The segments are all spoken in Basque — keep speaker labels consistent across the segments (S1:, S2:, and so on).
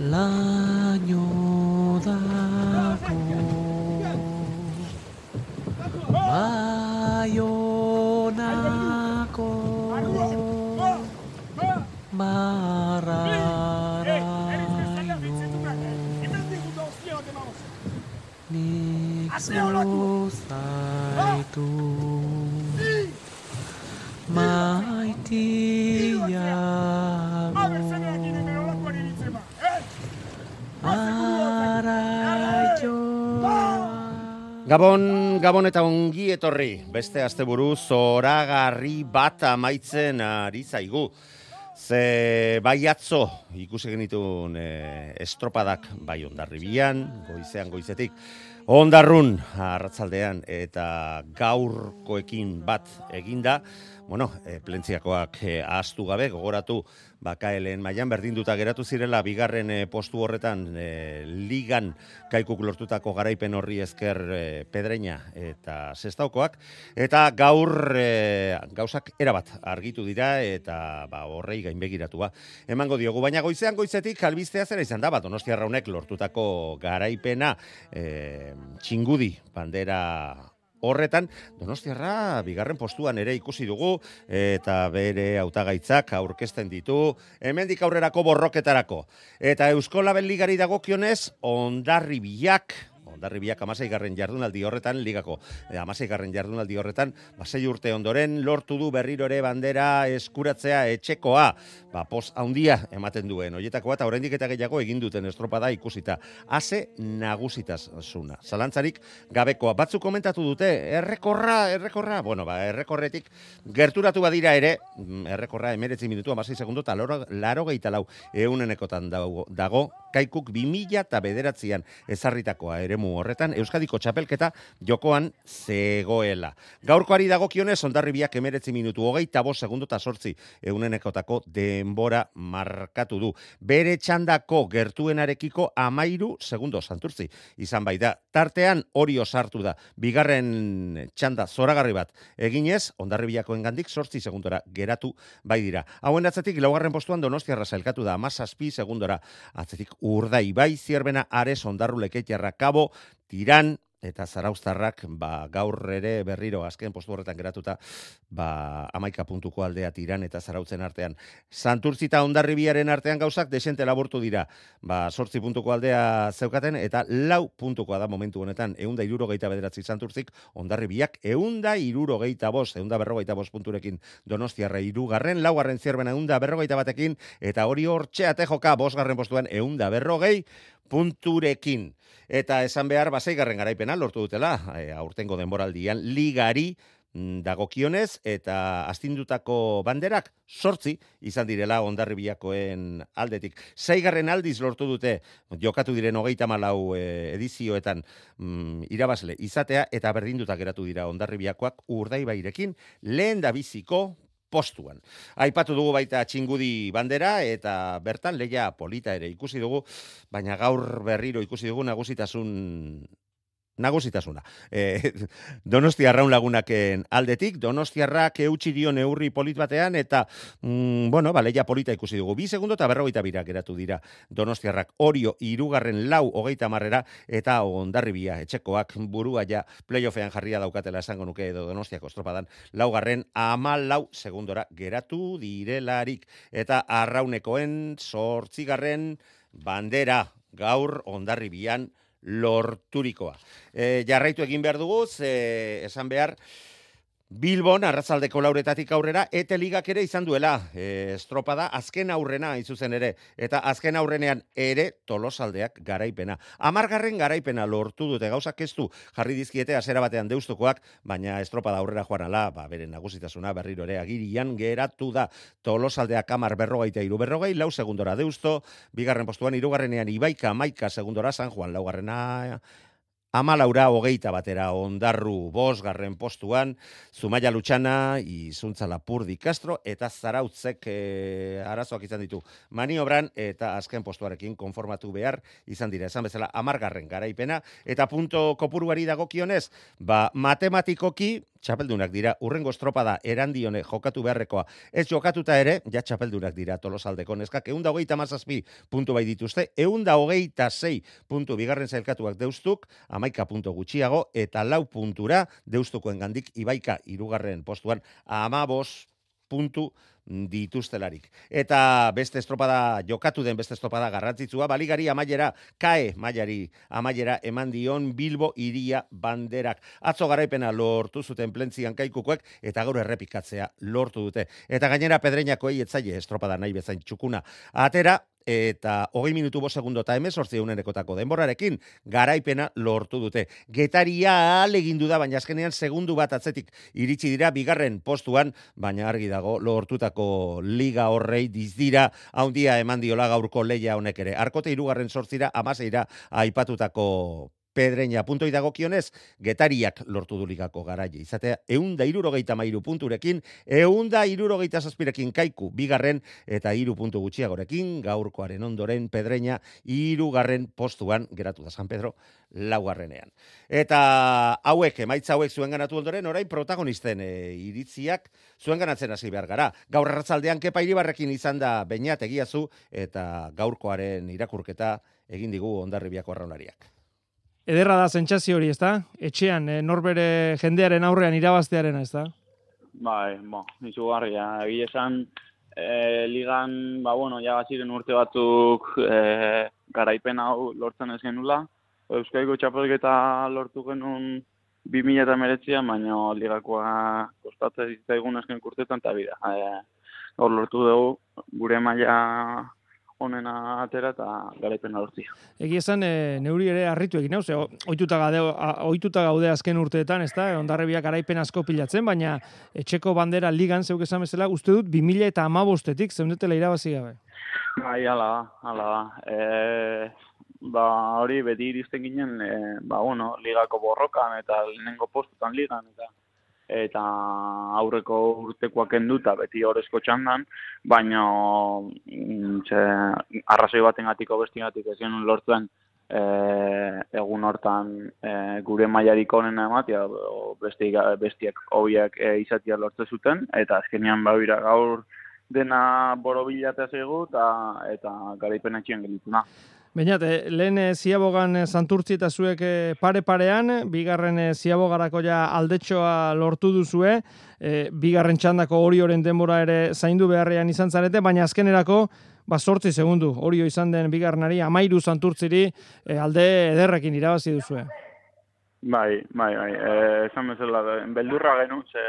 S1: laino dako Baionako marraraino Nik zuzaitu maitiago
S2: Gabon, Gabon eta ongi etorri, beste asteburu zoragarri bat amaitzen ari zaigu. Ze bai atzo ikusi genitun e, estropadak bai ondarribian, goizean goizetik, ondarrun arratzaldean eta gaurkoekin bat eginda, bueno, e, plentziakoak e, ahaztu gabe, gogoratu bakaelen mailan berdinduta geratu zirela bigarren e, postu horretan e, ligan kaikuk lortutako garaipen horri esker e, pedreina eta sestaukoak eta gaur e, gauzak erabat argitu dira eta ba horrei gainbegiratua emango diogu. Baina goizean goizetik albistea zera izan da bat Donostia Raunek lortutako garaipena e, txingudi bandera Horretan, Donostiarra bigarren postuan ere ikusi dugu eta bere hautagaitzak aurkezten ditu hemendik aurrerako borroketarako. Eta Euskola Ligari dagokionez Ondarribiak Ondarribiak amasei garren jardunaldi horretan, ligako e, amasei garren jardunaldi horretan, basei urte ondoren, lortu du berriro ere bandera eskuratzea etxekoa, ba, pos haundia ematen duen, oietakoa eta oraindik eta gehiago egin duten estropada ikusita, ase nagusitaz zuna. Zalantzarik gabekoa, batzu komentatu dute, errekorra, errekorra, bueno, ba, errekorretik gerturatu badira ere, mm, errekorra emeretzi minutu, amasei segundu, eta laro, laro gehieta lau, eunenekotan dago, dago kaikuk 2000 eta bederatzean ezarritakoa eremu horretan Euskadiko txapelketa jokoan zegoela. Gaurkoari dagokionez Hondarribiak 19 minutu 25 segundo ta 8 eunenekotako denbora markatu du. Bere txandako gertuenarekiko 13 segundo santurtzi izan bai da. Tartean hori osartu da. Bigarren txanda zoragarri bat eginez Hondarribiakoen gandik 8 segundora geratu bai dira. Hauen atzetik laugarren postuan Donostiarra sailkatu da 17 segundora. Atzetik urdai. Bai zierbena ares ondarru leketiarra kabo, tiran, eta zaraustarrak ba, gaur ere berriro azken postu horretan geratuta ba, amaika puntuko aldea tiran eta zarautzen artean. Santurtzita ondarribiaren artean gauzak desente laburtu dira. Ba, sortzi puntuko aldea zeukaten eta lau puntukoa da momentu honetan. Eunda iruro geita bederatzi santurtzik ondarribiak eunda iruro geita bos, eunda berrogeita bos punturekin donostiarra irugarren, laugarren zierben eunda berrogeita batekin eta hori hor txeate joka bosgarren postuan eunda berrogei punturekin. Eta esan behar, baseigarren garaipena lortu dutela, e, aurtengo denboraldian, ligari mm, dagokionez eta astindutako banderak sortzi izan direla ondarribiakoen aldetik. Zaigarren aldiz lortu dute jokatu diren hogeita malau e, edizioetan mm, irabazle izatea eta berdinduta geratu dira ondarribiakoak urdai lehen da biziko postuan. Aipatu dugu baita txingudi bandera eta bertan leia polita ere ikusi dugu, baina gaur berriro ikusi dugu nagusitasun nagusitasuna. E, donostia raun lagunaken aldetik, donostiarrak eutxi dio neurri polit batean, eta, mm, bueno, baleia polita ikusi dugu. Bi segundo eta berrogeita birak geratu dira donostiarrak orio irugarren lau hogeita marrera, eta ondarribia etxekoak burua ja playoffean jarria daukatela esango nuke edo donostiako estropadan, laugarren ama lau segundora geratu direlarik, eta arraunekoen sortzigarren bandera gaur ondarribian lorturikoa. E, jarraitu egin behar dugu, ze, esan behar, Bilbon, arrazaldeko lauretatik aurrera, ete ligak ere izan duela, e, estropada, azken aurrena izuzen ere, eta azken aurrenean ere tolosaldeak garaipena. Amargarren garaipena lortu dute. Gauzak ez du, jarri dizkiete azera batean deustukoak, baina estropada aurrera joan ala, ba, beren nagusitasuna berriro ere agirian geratu da. Tolosaldeak amar berrogeita iru berrogei, lau segundora deusto, bigarren postuan, irugarrenean ibaika, maika segundora, San Juan, laugarrena, Amalaura hogeita batera ondarru bosgarren postuan, Zumaia Lutxana, Izuntza Lapurdi Castro, eta Zarautzek e, arazoak izan ditu maniobran, eta azken postuarekin konformatu behar izan dira. Esan bezala, amargarren garaipena, eta punto kopuruari dagokionez, ba, matematikoki, txapeldunak dira, urrengo estropada erandione jokatu beharrekoa. Ez jokatuta ere, ja txapeldunak dira tolosaldeko neskak, eunda hogeita mazazpi puntu bai dituzte, eunda hogeita zei puntu bigarren zailkatuak deustuk, amaika puntu gutxiago, eta lau puntura deustukoen gandik ibaika irugarren postuan, amabos puntu dituztelarik. Eta beste estropada, jokatu den beste estropada garrantzitsua, baligari amaiera, kae mailari amaiera eman dion Bilbo iria banderak. Atzo garaipena lortu zuten plentzian kaikukoek, eta gaur errepikatzea lortu dute. Eta gainera pedreñako etzaile estropada nahi bezain txukuna. Atera, eta hogei minutu bo segundo eta emezortzi eunenekotako denborarekin garaipena lortu dute. Getaria alegindu da, baina azkenean segundu bat atzetik iritsi dira bigarren postuan, baina argi dago lortutako liga horrei dizdira, haundia eman diola gaurko leia honek ere. Arkote irugarren sortzira, amaseira aipatutako pedreña punto idagokionez, getariak lortu dulikako garaile. Izatea, eunda irurogeita mairu punturekin, eunda irurogeita zazpirekin kaiku, bigarren eta iru puntu gutxiagorekin, gaurkoaren ondoren pedreña, irugarren postuan, geratu da San Pedro, laugarrenean. Eta hauek, emaitza hauek zuen ganatu ondoren, orain protagonisten e, iritziak zuen ganatzen hasi behar gara. Gaur erratzaldean kepa iribarrekin izan da bainat egiazu, eta gaurkoaren irakurketa egin digu ondarribiako arraunariak.
S3: Ederra da sentsazio hori, ezta? Etxean, e, norbere jendearen aurrean irabaztearena, ezta?
S4: Bai, bo, nizu garria. Egi esan, e, ligan, ba, bueno, ja ziren urte batzuk e, garaipen hau lortzen ez genula. Euskaiko txapelketa lortu genuen 2000 eta meretzian, baina ligakoa kostatzen zaigun esken kurtetan eta bida. E, hor lortu dugu, gure maila onena atera eta garaipen lortzia.
S3: Egi esan, e, neuri ere harritu egin hau, ze oituta, gaude, oituta gaude azken urteetan, ez da, ondarrebiak garaipen asko pilatzen, baina etxeko bandera ligan, zeuk esan bezala, uste dut, 2000 eta amabostetik, zeundetela irabazi gabe.
S4: Bai, ala da, ala da. E, ba, hori beti iristen ginen, e, ba, bueno, ligako borrokan eta lehenengo postutan ligan, eta eta aurreko urtekoak enduta beti horrezko txandan, baina mm, txe, arrazoi baten gatiko bestigatik ez lortzen e, egun hortan e, gure mailarik onena ematia, bestiak, bestiak hobiak e, izatia lortzen zuten, eta azkenean babira gaur dena borobilatea zego eta, eta garaipen etxien gelituna.
S3: Bainat, eh, lehen eh, ziabogan eh, santurtzi eta zuek pare-parean, bigarren ziabogarako ja aldetxoa lortu duzue, bigarren txandako hori oren denbora ere zaindu beharrean izan zarete, baina azkenerako, ba, sortzi segundu, hori izan den bigarrenari, amairu santurtziri alde ederrekin irabazi duzue.
S4: Bai, bai, bai, e, esan bezala, beldurra genuen, ze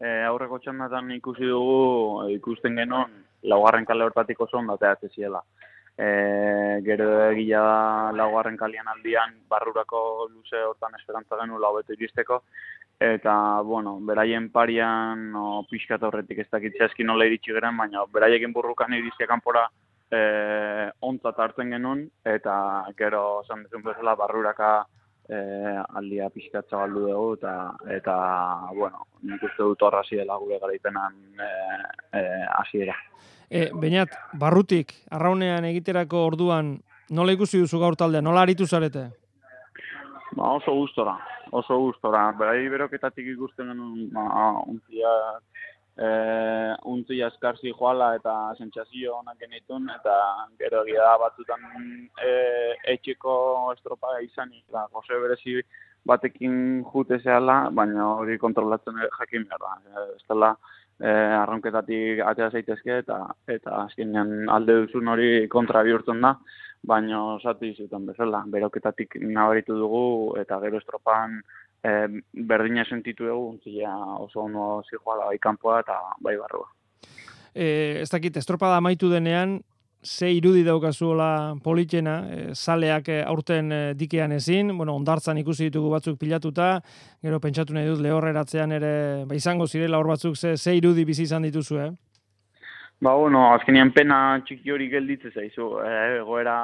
S4: e, aurreko txandatan ikusi dugu, ikusten genuen, laugarren kale hortatik oso ondatea ziela e, gero egia da laugarren kalian aldian barrurako luze hortan esperantza genu laubetu iristeko eta bueno, beraien parian no, pixkat horretik ez dakitzea eskin nola iritsi geren, baina beraiekin burrukan irizia kanpora e, ontzat hartzen genuen eta gero zan dezun bezala barruraka e, aldia pixkat zabaldu dugu eta, eta bueno, nik uste dut horra dela gure garaipenan e, e, hasiera.
S3: E, Beinat, barrutik, arraunean egiterako orduan, nola ikusi duzu gaur taldea, nola aritu zarete?
S4: Ba, oso gustora, oso gustora. Berai beroketatik ikusten genuen, ba, untzia, e, untzia eskarzi joala eta sentsazio onak genitun, eta gero egia da batzutan e, etxeko estropa izan, eta Jose berezi batekin jute zehala, baina hori kontrolatzen jakin behar da. Ez dela, eh, arronketatik atea zaitezke eta eta azkenean alde duzun hori kontra bihurtzen da, baina zati zuten bezala, beroketatik nabaritu dugu eta gero estropan e, berdina sentitu dugu, zila oso ono zijoala bai kanpoa eta bai barrua.
S3: E, ez dakit, estropada amaitu denean, ze irudi daukazuela politena, e, saleak e, aurten e, dikean ezin, bueno, ondartzan ikusi ditugu batzuk pilatuta, gero pentsatu nahi dut lehorreratzean ere, ba izango zirela hor batzuk ze, ze irudi bizi izan dituzu, eh?
S4: Ba, bueno, azkenean pena txiki hori gelditze zaizu, e, egoera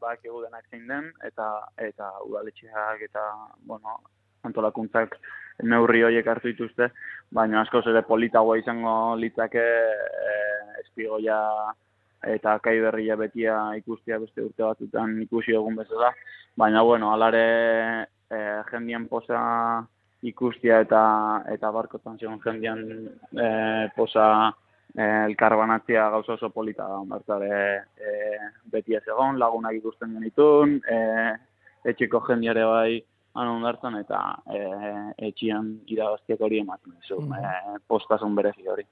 S4: bak egu denak zein den, eta eta udaletxeak eta, bueno, antolakuntzak neurri horiek hartu dituzte, baina askoz ere politagoa izango litzake e, espigoia eta kai berria betia ikustia beste urte batutan ikusi egun bezala, baina bueno, alare e, jendian posa ikustia eta eta barkotan zegoen jendian e, posa e, elkarbanatzia gauza oso polita da, bertare e, betia zegoen, lagunak ikusten genitun, e, etxeko jendiare bai anon ondartzen eta e, etxian irabaztiak hori ematen dizu, mm e, postasun berezi hori.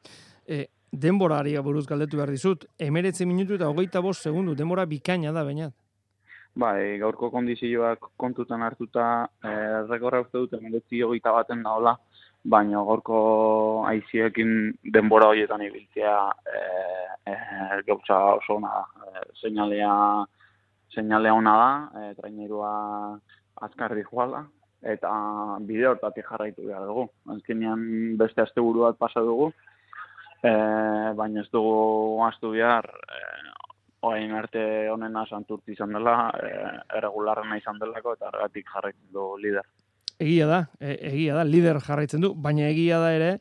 S3: E, denborari buruz galdetu behar dizut, emeretze minutu eta hogeita bost segundu, denbora bikaina da, bainat.
S4: Bai, gaurko kondizioak kontutan hartuta, eh, rekorra uste dut, emeretzi hogeita baten daola, baina gaurko aiziekin denbora horietan ibiltzea eh, eh, gautza oso ona da. Eh, seinalea, seinalea ona da, eh, trainerua azkarri joala, eta bide hortatik jarraitu behar dugu. Azkenean beste asteburu bat pasa dugu, e, baina ez dugu astu behar e, oain arte honena santurti izan dela, e, erregularrena izan delako eta ergatik jarraitzen du lider.
S3: Egia da, e, egia da, lider jarraitzen du, baina egia da ere,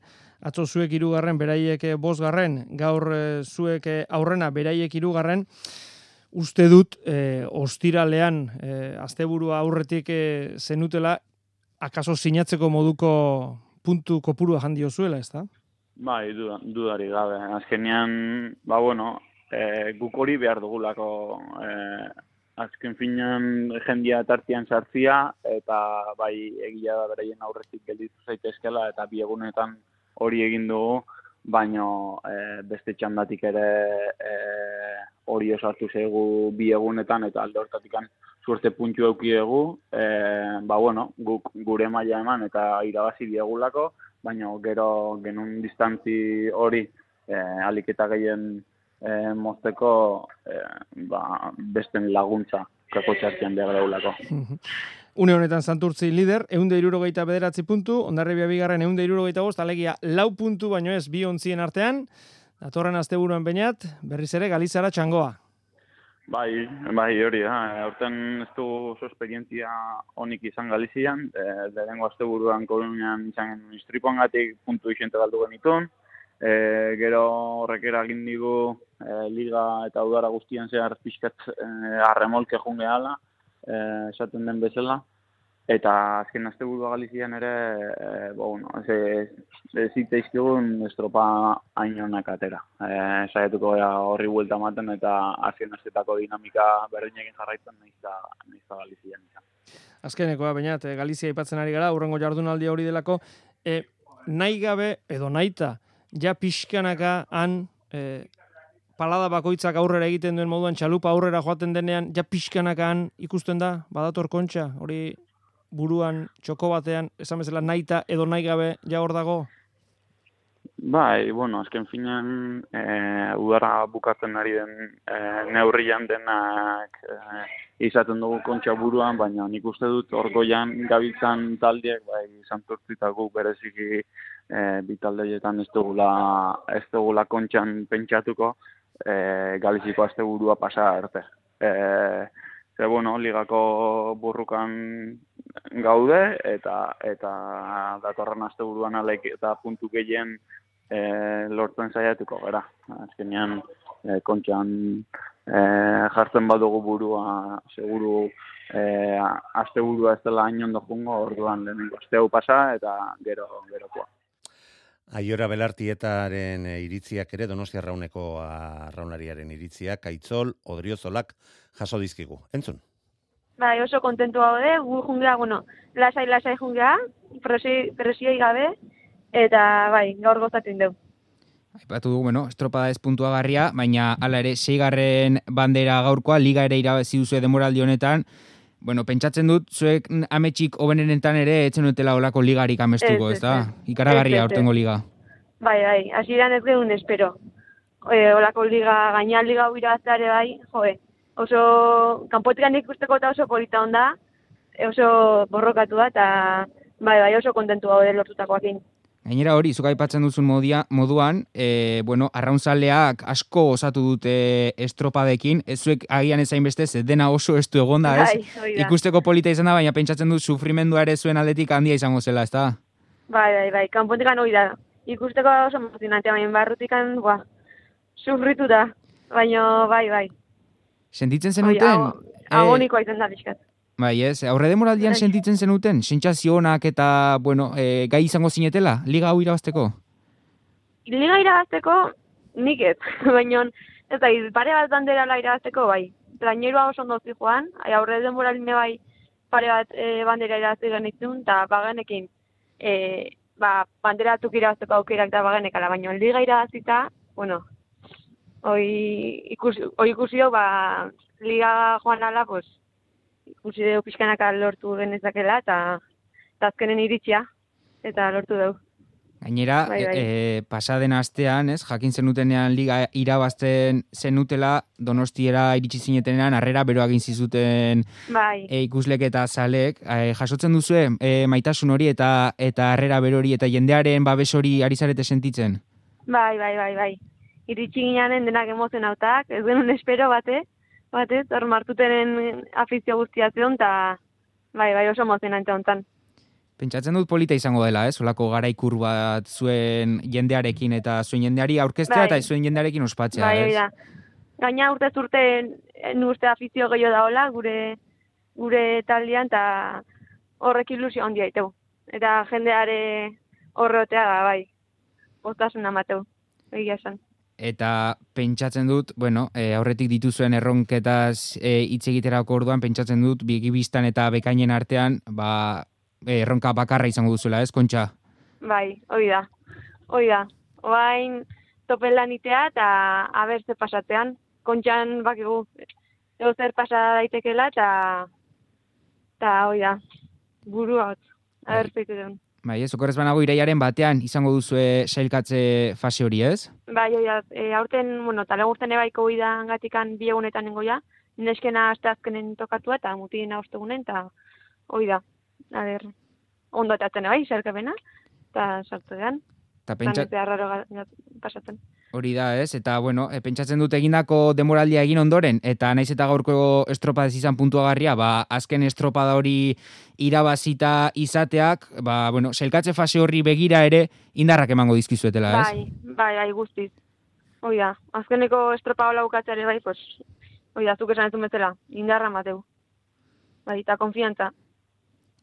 S3: atzo zuek irugarren, beraiek bosgarren, gaur e, zuek aurrena, beraiek irugarren, uste dut, e, ostiralean, e, asteburua aurretik e, zenutela, akaso sinatzeko moduko puntu kopurua jandio zuela, ez da?
S4: Bai, dudari gabe. Azkenean, ba, bueno, e, guk hori behar dugulako. E, azken finan jendia tartian sartzia, eta bai egia da beraien aurretik gelditu zaitezkela, eta bi egunetan hori egin dugu, baino e, beste txandatik ere e, hori osatu zegu bi egunetan, eta alde hortatik suerte puntu eukiegu, e, ba bueno, guk gure maila eman eta irabazi diegulako, baina gero genun distantzi hori eh, aliketa gehien eh, mozteko eh, ba, besten laguntza kako txartian behar daulako.
S3: Une honetan santurtzi lider, eunde irurogeita bederatzi puntu, ondarribia bigarren eunde irurogeita bost, alegia lau puntu baino ez bi ontzien artean, datorren asteburuan bainat, berriz ere Galizara txangoa.
S4: Bai, bai, hori da. Horten ez du oso esperientzia honik izan Galizian. E, Lehenengo azte buruan kolonian izan istripoan gatik puntu isente galdu genitun. E, gero horrek eragin digu e, liga eta udara guztian zehar pixkat e, arremolke junge ala, e, esaten den bezala. Eta azken azte burua Galizian ere, e, bo, bueno, ez, ez zitzaizkigun estropa hainonak atera. E, Saietuko gara horri buelta maten eta azken aztetako dinamika berdinekin jarraitzen nahiz da, Galizian izan.
S3: Azkenekoa, baina, Galizia ipatzen ari gara, urrengo jardunaldi hori delako, e, nahi gabe edo naita, ja pixkanaka han e, palada bakoitzak aurrera egiten duen moduan, txalupa aurrera joaten denean, ja pixkanaka han ikusten da, badator kontxa, hori buruan txoko batean, esan bezala naita edo nahi gabe ja hor dago?
S4: Bai, bueno, azken finean e, udara bukatzen ari den e, neurrian denak e, izaten dugu kontxa buruan, baina nik uste dut orgoian gabiltzan taldiek, bai, izan tortzitako bereziki e, bi taldeietan ez dugula, ez dugula kontxan pentsatuko e, galiziko azte burua pasa arte. E, Ze, bueno, ligako burrukan gaude, eta eta datorren aste buruan alek eta puntu gehien e, lortzen saiatuko gara. Azkenean, e, kontxan e, jartzen badugu burua, seguru e, aste burua ez dela hain ondo jungo, orduan lehenengo aste pasa, eta gero, gerokoa.
S2: Aiora belartietaren iritziak ere, donostia rauneko arraunariaren iritziak, aitzol, odriozolak, jaso dizkigu. Entzun?
S5: Bai, oso kontentu gaude, gu jungea, bueno, lasai lasai jungea, presioi gabe eta bai, gaur gozatzen dugu.
S6: Aipatu dugu, bueno, estropada ez puntua garria, baina ala ere, seigarren bandera gaurkoa, liga ere irabazi duzu demoraldi honetan, Bueno, pentsatzen dut, zuek ametxik hobenenetan ere etzen dutela olako ligarik amestuko,
S5: Ez,
S6: ez da?
S5: ez, ez.
S6: Ikaragarria aurtengo liga.
S5: Bai, bai, hasieran ez geun espero. E, olako liga, gaina liga hau irabazteare bai, joe, oso, kanpotikan ikusteko eta oso polita onda, e, oso borrokatu da, eta bai, bai, oso kontentu gaude lortutakoakin.
S6: Gainera hori, zuk aipatzen duzun modia, moduan, e, bueno, arraunzaleak asko osatu dute estropadekin, ez zuek agian ezain beste, ze dena oso estu egonda, ez?
S5: Bai.
S6: Ikusteko polita izan da, baina pentsatzen dut sufrimendua ere zuen aldetik handia izango zela, ez da?
S5: Bai, bai, bai, kanpotikan hori da. Ikusteko oso emozionantea, baina barrutikan, bua, sufritu da. Baina, bai, bai.
S6: Sentitzen zenuten?
S5: ago- Agonikoa izan da pixkat.
S6: Bai, ez, aurre demoraldian sentitzen zenuten, sentsazio onak eta, bueno, e, gai izango zinetela, liga hau irabazteko?
S5: Liga irabazteko, nik ez, baina ez da, pare bat banderala irabazteko, bai. Trainerua oso ondo joan, ai, aurre denboraline bai pare bat e, bandera irabazte genitzun, eta bagenekin, e, ba, banderatuk irabazteko aukerak da bagenekala, baina liga irabazita, bueno, hoi ikusi, hoi ikusi ba, liga joan ala, pues, ikusi dugu pixkanaka lortu genezakela, eta eta azkenen iritsia, eta lortu dugu.
S6: Gainera,
S5: Bai, bai.
S6: e, pasaden astean, ez, jakin zenutenean liga irabazten zenutela, donostiera iritsi zinetenean, harrera bero egin zizuten
S5: Bai.
S6: e, ikuslek eta zalek, e, jasotzen duzue, e, maitasun hori eta eta harrera bero hori eta jendearen babes hori ari zarete sentitzen?
S5: Bai, bai, bai, bai. Iritsi ginean denak emozionautak, ez genuen espero bate, batez, hor martutenen afizio guztia zion, eta bai, bai, oso emozionante hontan.
S6: Pentsatzen dut polita izango dela, ez? Olako garaikur bat zuen jendearekin eta zuen jendeari aurkeztea
S5: Bai.
S6: eta zuen jendearekin ospatzea,
S5: bai,
S6: ez?
S5: da. Gaina urte urte uste afizio gehiago daola, gure gure taldean, eta horrek ilusio handia iteu. Eta jendeare horrotea, ba, bai, postasuna mateu, egia esan.
S6: Eta pentsatzen dut, bueno, e, aurretik dituzuen erronketaz e, hitz egiterako orduan, pentsatzen dut, bigibistan eta bekainen artean, ba, e, erronka bakarra izango duzuela, ez, kontxa?
S5: Bai, hori da. Hori da. Oain topen lanitea eta aber ze pasatzean. Kontxan bakigu ego zer pasa daitekela eta eta hori da. Burua hotz. Aber zeitu duen.
S6: Bai, ez, okorrez banago iraiaren batean izango duzue sailkatze fase hori, ez?
S5: Bai, da. E, aurten, bueno, tale gurten ebaiko da gatikan bi egunetan nengo ja. Neskena aste azkenen tokatua eta mutilena ostegunen eta hori da. A ber, ondo atatzen bai, zerkapena. Eta sartu dean.
S6: Eta
S5: Pentsa...
S6: pentsa,
S5: raro ga- ga- pasatzen.
S6: hori da, ez? Eta, bueno, e, pentsatzen dut egindako demoraldia egin ondoren, eta naiz eta gaurko estropadez izan puntuagarria, ba, azken estropada hori irabazita izateak, ba, bueno, sailkatze fase horri begira ere indarrak emango dizkizuetela, ez?
S5: Bai, bai, bai, guztiz. Hoi da, azkeneko estropa hola bukatzeare bai, pues, hoi da, zuk esan ez bezala, indarra mateu. Bai, eta konfiantza.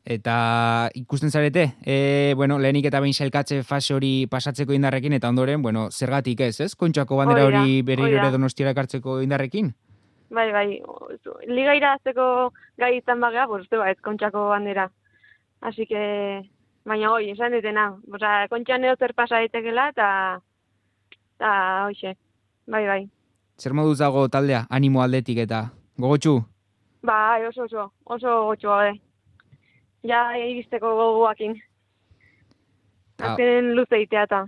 S6: Eta ikusten zarete, e, bueno, lehenik eta behin sailkatze fase hori pasatzeko indarrekin, eta ondoren, bueno, zergatik ez, ez? Kontxako bandera
S5: Hori
S6: berriro donostiara ekartzeko indarrekin?
S5: Bai, bai, liga irazteko gai izan bagea, pues, ba, ez kontxako bandera. Así que, baina hoi, esan ditena, Osa, kontxan edo zer pasa daitekela, eta, eta, hoxe, bai, bai.
S6: Zer moduz dago taldea, animo aldetik eta gogotxu?
S5: Bai, oso, oso, oso gotxua gade. Ja, iristeko goguakin.
S6: Ta-
S5: Azkenen luze itea eta.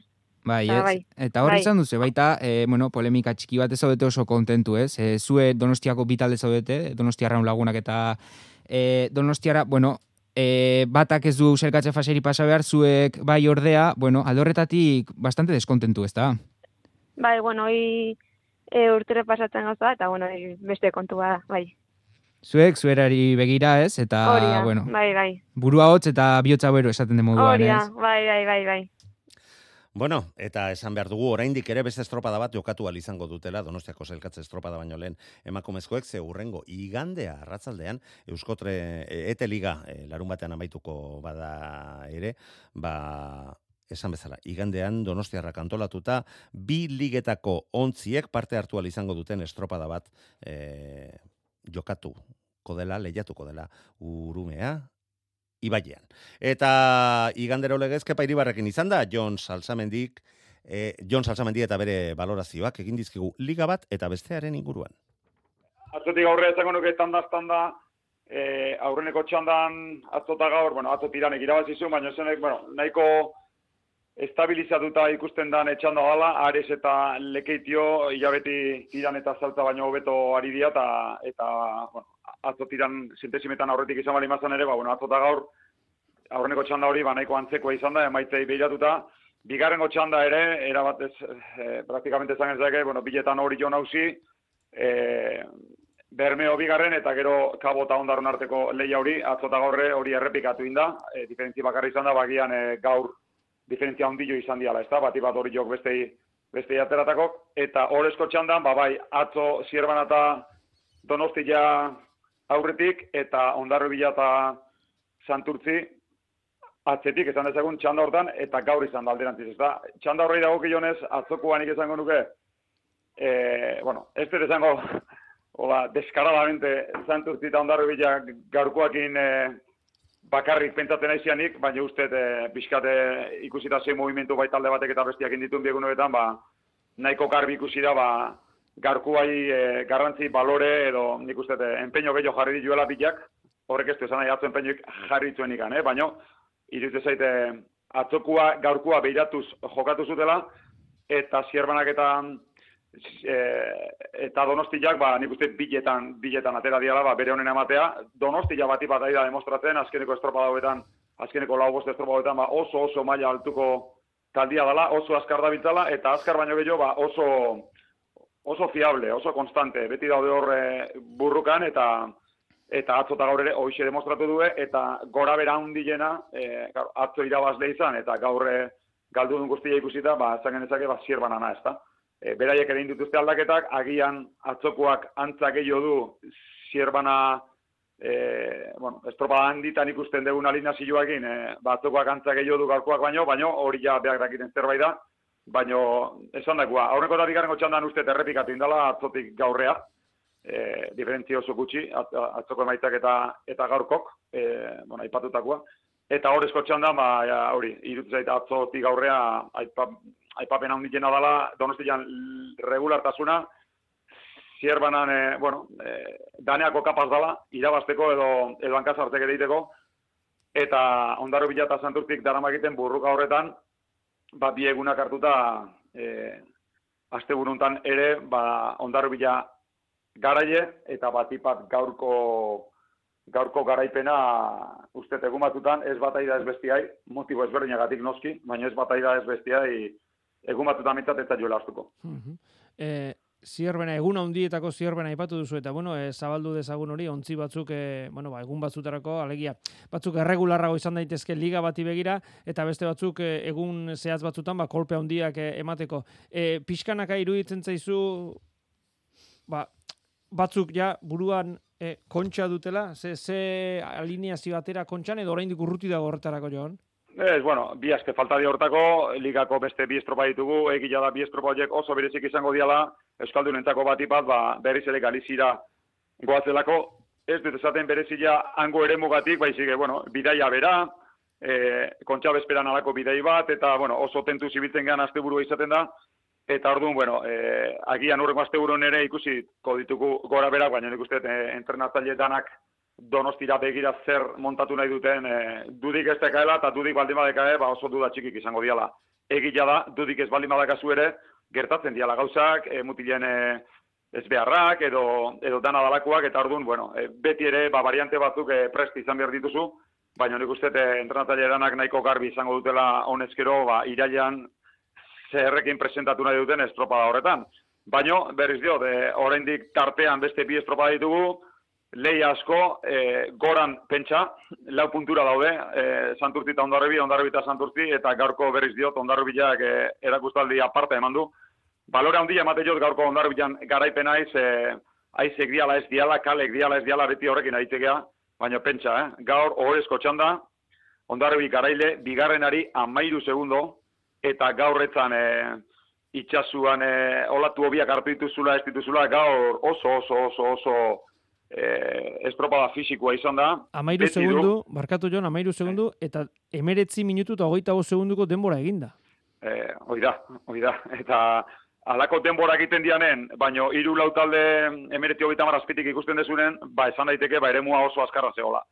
S6: Bai,
S5: Ah,
S6: ez?
S5: bai.
S6: Eta hor
S5: Bai.
S6: izan duzu, baita, e, bueno, polemika txiki bat ez zaudete oso kontentu, ez? E, zue donostiako bitalde zaudete, donostiarraun lagunak eta e, donostiara, bueno, e, batak ez du selkatze faseri pasa behar, zuek bai ordea, bueno, aldorretatik bastante deskontentu, ez da?
S5: Bai, bueno, hoi e, urtere pasatzen gauza, eta bueno, beste kontua bai.
S6: Zuek, zuerari begira, ez? Eta,
S5: Hori da,
S6: Ah, bueno,
S5: bai, bai.
S6: burua hotz eta bihotza bero esaten den moduan,
S5: Hori da,
S6: ez?
S5: bai, bai, bai, bai.
S2: Bueno, eta esan behar dugu, oraindik ere beste estropada bat jokatu al izango dutela, Donostiako zelkatze estropada baino lehen emakumezkoek ze urrengo igandea arratzaldean Euskotre e, Ete Liga e, larun batean amaituko bada ere, ba esan bezala, igandean Donostiarrak antolatuta bi ligetako ontziek parte hartu izango duten estropada bat e, jokatu dela, lehiatuko dela urumea, ibaian. Eta igandero legez kepa iribarrekin izan da, Jon Salsamendik, e, Jon Salsamendi eta bere valorazioak egin dizkigu liga bat eta bestearen inguruan.
S7: Atzetik aurre esango nuke tanda tanda e, aurreneko txandan atzota gaur, bueno, atzo tiranek irabazizu, baina zenek, bueno, nahiko estabilizatuta ikusten dan etxanda dala, Ares eta Lekeitio hilabeti tiran eta zaltza baino hobeto ari dira, eta, eta bueno, atzo tiran sintesimetan aurretik izan bali mazan ere, ba, bueno, atzota gaur, aurreneko txanda hori, ba, nahiko antzeko izan da, emaitzei behiratuta, bigarrengo txanda ere, erabatez, e, praktikamente zan ezake, bueno, biletan hori jo nauzi, e, Bermeo bigarren eta gero kabo eta ondarron arteko leia hori, atzota gaurre hori errepikatu inda, e, diferentzi bakarri izan da, bagian e, gaur diferentzia ondillo izan diala, ez da, bati bat hori jok bestei, bestei ateratako, eta horrezko txandan, ba, bai, atzo zierban eta donostia aurretik, eta ondarro bila eta santurtzi, atzetik esan dezagun txanda hortan, eta gaur izan da alderantziz, ez da. Txanda horrei dago kionez, atzokoan izango nuke, e, bueno, ez dut izango, hola, deskaradamente santurtzi eta ondarro bila gaurkoakin e, bakarrik pentsatzen aizianik, baina uste e, bizkate ikusita zein movimentu bai talde batek eta bestiak inditun biegunoetan, ba, nahiko garbi ikusi da, ba, garkuai e, garrantzi balore edo nik uste e, empeño gehiago jarri dituela bilak, horrek ez du esan nahi atzo empeñoik jarri zuen ikan, eh? baina iruditzen zaite atzokua gaurkua behiratuz jokatu zutela, eta zierbanak eta eta donostiak, ba, nik uste biletan, biletan atera diala, ba, bere honen ematea, donostia bati bat da demostratzen, azkeneko estropa dauetan, azkeneko lau bost estropa dauetan, ba, oso oso maila altuko taldia dela, oso azkar da bitzala, eta azkar baino gehiago, ba, oso, oso fiable, oso konstante, beti daude horre burrukan, eta eta atzo eta gaur ere hoxe demostratu du eta gora bera hundilena e, atzo irabazle izan eta gaurre galdu duen guztia ikusita ba esan genezake ba sierbanana ezta e, beraiek ere dituzte aldaketak agian atzokoak antza gehiago du sierbana e, bueno estropa handitan ikusten dugun alinazioekin e, ba atzokoak antza gehiago du gaurkoak baino baino hori ja beak dakiten zerbait da baino esan dakoa aurreko da bigarren txandan uste errepikatu indala atzotik gaurrea e, diferentzia oso gutxi, atzoko emaitzak eta eta gaurkok, e, bueno, aipatutakoa. Eta hor eskotxean da, ba, ja, hori, irutu zaita atzotik gaurrea, aipa, aipapen handi jena dela, donostian regulartasuna, zierbanan, e, bueno, e, daneako kapaz dela, irabazteko edo, edo hankazartek egiteko, eta ondarro bila eta santurtik dara magiten burruka horretan, ba, bi egunak hartuta, e, aste buruntan ere, ba, ondarro bila garaie eta batipat gaurko gaurko garaipena uste egun batutan ez batai da ez bestiai, motibo ezberdinagatik noski, baina ez batai da ez bestiai egun batutan mitzat eta joela astuko.
S3: e, zierbena, egun handietako zierbena ipatu duzu, eta bueno, e, zabaldu dezagun hori, ontzi batzuk, e, bueno, ba, egun batzutarako, alegia, batzuk erregularrago izan daitezke liga bati begira, eta beste batzuk e, egun zehaz batzutan, ba, kolpe handiak e, emateko. E, pixkanaka iruditzen zaizu, ba, batzuk ja buruan e, kontxa dutela, ze, ze alineazio batera kontxan edo oraindik urruti dago horretarako joan?
S7: Ez, bueno, bi aske falta di hortako, ligako beste bi estropa ditugu, egila da bi estropa horiek oso berezik izango diala, Euskaldunentzako bat ipat, ba, berriz ere galizira goazelako, ez dut esaten berezila hango ere mugatik, baizik, bueno, bidaia bera, e, kontxa bezperan alako bidei bat, eta, bueno, oso tentu zibiltzen gehan azte izaten da, Eta orduan, bueno, e, agian urrengo azte ere ikusi kodituko gora berak, baina nik uste e, entrenatzaile danak donostira begira zer montatu nahi duten e, dudik ez dekaela eta dudik baldin badekae, ba oso duda txikik izango diala. Egila da, dudik ez baldin badakazu ere, gertatzen diala gauzak, e, mutilen e, ez beharrak edo, edo dana dalakoak, eta orduan, bueno, e, beti ere, ba, variante batzuk e, presti izan behar dituzu, baina nik uste entrenatzaile danak nahiko garbi izango dutela honezkero, ba, irailan zerrekin presentatu nahi duten estropada horretan. Baina, berriz dio, de, oraindik tartean beste bi estropada ditugu, lehi asko, e, goran pentsa, lau puntura daude, e, santurti eta ondarrebi, ondarrebi eta santurti, eta gaurko berriz dio, ondarrebiak e, erakustaldi aparte eman du. Balore handia emate jot gaurko ondarrebian garaipen aiz, e, aizek diala ez diala, kalek diala ez diala, beti horrekin aitzekea, baina pentsa, eh? gaur horrezko txanda, ondarrebi garaile, bigarrenari amairu segundo, eta gaurretzan e, itxasuan e, olatu hobiak hartu dituzula, ez dituzula, gaur oso, oso, oso, oso e, estropada fizikoa izan da.
S3: Amairu segundu, barkatu joan, amairu segundu, eta emeretzi minutu eta hogeita segunduko denbora eginda.
S7: E, hoi da, hoi da, eta alako denbora egiten dianen, baino hiru lau talde emereti hogeita azpitik ikusten dezunen, ba, esan daiteke, ba, eremua oso azkarra zehola.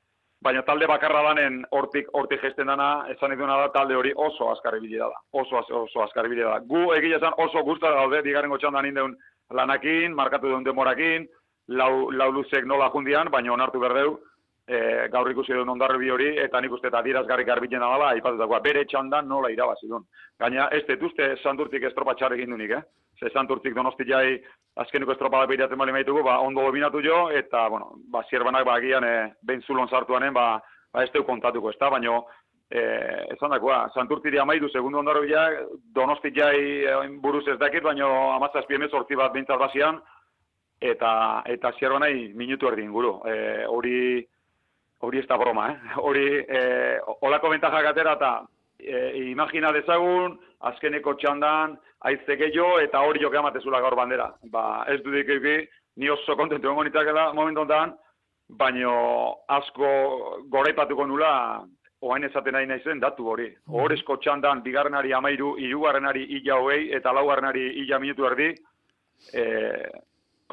S7: Baina talde bakarra danen hortik hortik gesten dana, esan dituna da talde hori oso azkarri bile da. Oso, oso azkarri bile da. Gu egia esan oso guztar gaude, bigarren txandan indeun lanakin, markatu deun demorakin, lau, lau luzek nola jundian, baina onartu berdeu, e, gaur ikusi duen ondarri hori, eta nik uste eta dirazgarrik garbiten dala, aipatutakoa, bere txandan nola irabazi duen. Gaina, ez detuzte santurtik estropatxarrik indunik, eh? Ze santurtik donosti jai azkeniko estropa da behiratzen bali maitugu, ba, ondo dominatu jo, eta, bueno, ba, zierbanak ba, agian, e, behin zulon sartuanen, ba, ba, ez teu kontatuko, ez da, baina, e, esan dakoa, santurtiri amaidu, segundu ondarro bila, donosti jai e, buruz ez dakit, baina amazazpi emez hortzi bat bintzat basian, eta, eta zierbanai minutu erdi inguru. E, hori, hori ez da broma, eh? Hori, eh, olako bentajak atera eta e, imagina dezagun, azkeneko txandan, aizte gehiago eta hori joke amatezula gaur bandera. Ba, ez dudik eki, ni oso kontentu egon nitakela momentu ondan, baino asko goraipatuko nula, oain esaten nahi naizen datu hori. Mm. Horrezko txandan, bigarrenari amairu, irugarrenari illa hoei, eta laugarrenari illa minutu erdi, e,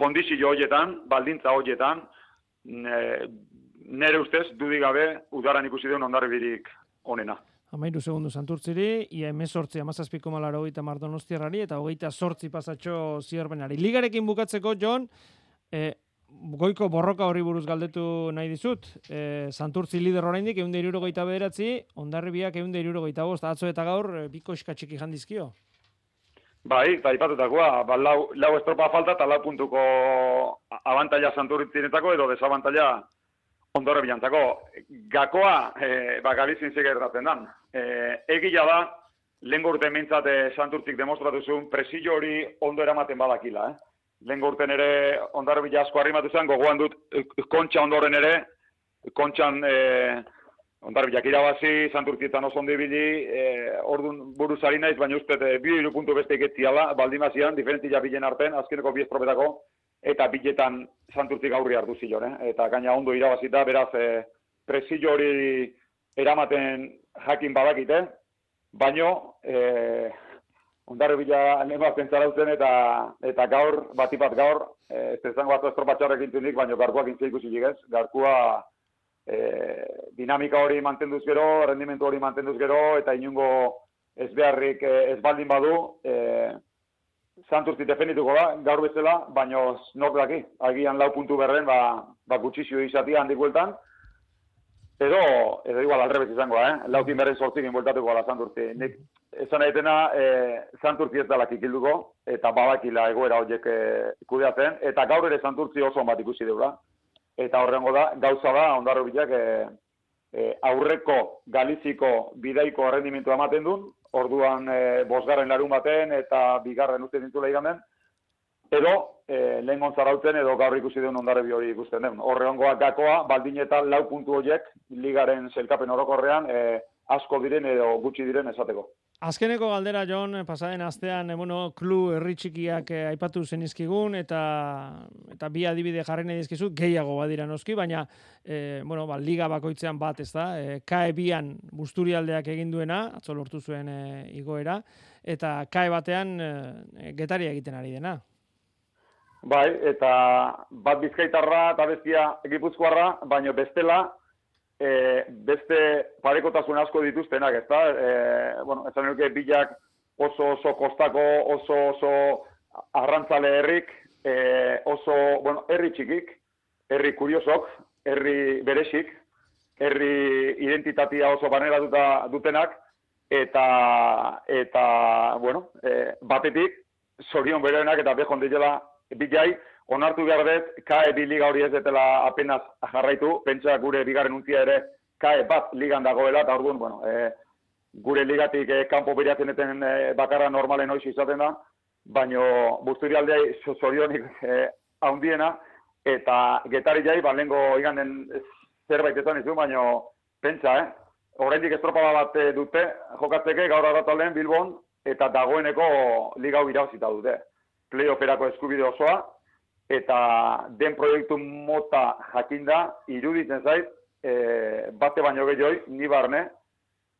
S7: kondizio horietan, baldintza horietan, nere ustez, dudik gabe, udaran ikusi duen ondarribirik onena.
S3: Amairu segundu santurtziri, ia emezortzi amazazpiko malaro hogeita mardonostiarrari, eta hogeita sortzi pasatxo zierbenari. Ligarekin bukatzeko, John, e, goiko borroka hori buruz galdetu nahi dizut. E, santurtzi lider oraindik egun deiruro goita bederatzi, ondarribiak egun deiruro goita bost, atzo eta gaur, biko eskatxiki jandizkio.
S7: Bai, bai, patutakoa, ba, lau, lau estropa falta eta lau puntuko abantaila santurtzinetako edo desabantaila ondorre bilantzako. Gakoa, e, ba, galizin zigertatzen dan. E, egila da, lehen urte mintzat e, demostratu zuen, presio hori ondo eramaten badakila. Eh? Lehen urten ere, ondarro bila asko harrimatu zen, gogoan dut, kontxa ondoren ere, kontxan, e, ondarro bila irabazi, santurtietan oso ondo ibili, e, orduan buruzari naiz, baina uste, e, bi puntu beste iketziala, baldimazian, diferentzia bilen arten, azkeneko bi estropetako, eta biletan santurtik aurri hartu zion, eh? eta gaina ondo irabazita, beraz, e, presio hori eramaten jakin badakite, baino, e, ondarri bila nema pentsarautzen eta eta gaur, batipat gaur, e, ez zango bat estropatxarrek intunik, baino garkuak intzia ikusi ligez, garkua e, dinamika hori mantenduz gero, rendimentu hori mantenduz gero, eta inungo ez beharrik ez baldin badu, e, Santurtzi definituko da, gaur bezala, baino nok daki, agian lau puntu berren, ba, ba gutxizio izatia handik bueltan, edo, edo igual alrebez izango eh? laukin berren sortzikin bueltatuko ala Santurtzi. Nik, esan egitena, e, Santurtzi ez dala kikilduko, eta badakila egoera horiek e, kudeatzen, eta gaur ere Santurtzi oso bat ikusi deura. Eta horrengo da, gauza da, ondarro bilak, e, e, aurreko galiziko bidaiko errendimentu ematen duen, orduan e, bosgarren larun baten eta bigarren uste dintzula igamen, edo e, lehen gontzarauten edo gaur ikusi duen ondare hori ikusten den. Horre ongoa gakoa, baldin eta lau puntu horiek ligaren zelkapen orokorrean e, asko diren edo gutxi diren esateko.
S3: Azkeneko galdera, Jon, pasaden astean, bueno, klu herri txikiak eh, aipatu zenizkigun, eta eta bi adibide jarri nahi dizkizu, gehiago badira noski, baina, e, bueno, ba, liga bakoitzean bat, ez da, e, kae bian busturialdeak egin duena, atzo lortu zuen e, igoera, eta kae batean e, getari egiten ari dena.
S7: Bai, eta bat bizkaitarra eta bestia egipuzkoarra, baina bestela, e, beste parekotasun asko dituztenak, ezta? E, bueno, ez nuke bilak oso oso kostako, oso oso arrantzale herrik, e, oso, bueno, herri txikik, herri kuriosok, herri beresik, herri identitatea oso baneratuta dutenak, eta, eta bueno, e, batetik, zorion berenak eta behon dira bilai, onartu behar dut, kae bi liga hori ez detela apenas jarraitu, pentsa gure bigarren untzia ere kae bat ligan dagoela, eta orduan, bueno, e, gure ligatik e, kanpo beriatzen eten e, bakarra normalen hoiz izaten da, baino busturi aldea zorionik e, haundiena, eta getari jai, ba, lehenko zerbait esan izu, baino pentsa, eh? Horrendik estropada bat dute, jokatzeke gaur agatalen Bilbon, eta dagoeneko liga hau irabazita dute. Playofferako eskubide osoa, eta den proiektu mota jakinda iruditzen zait e, bate baino gehioi ni barne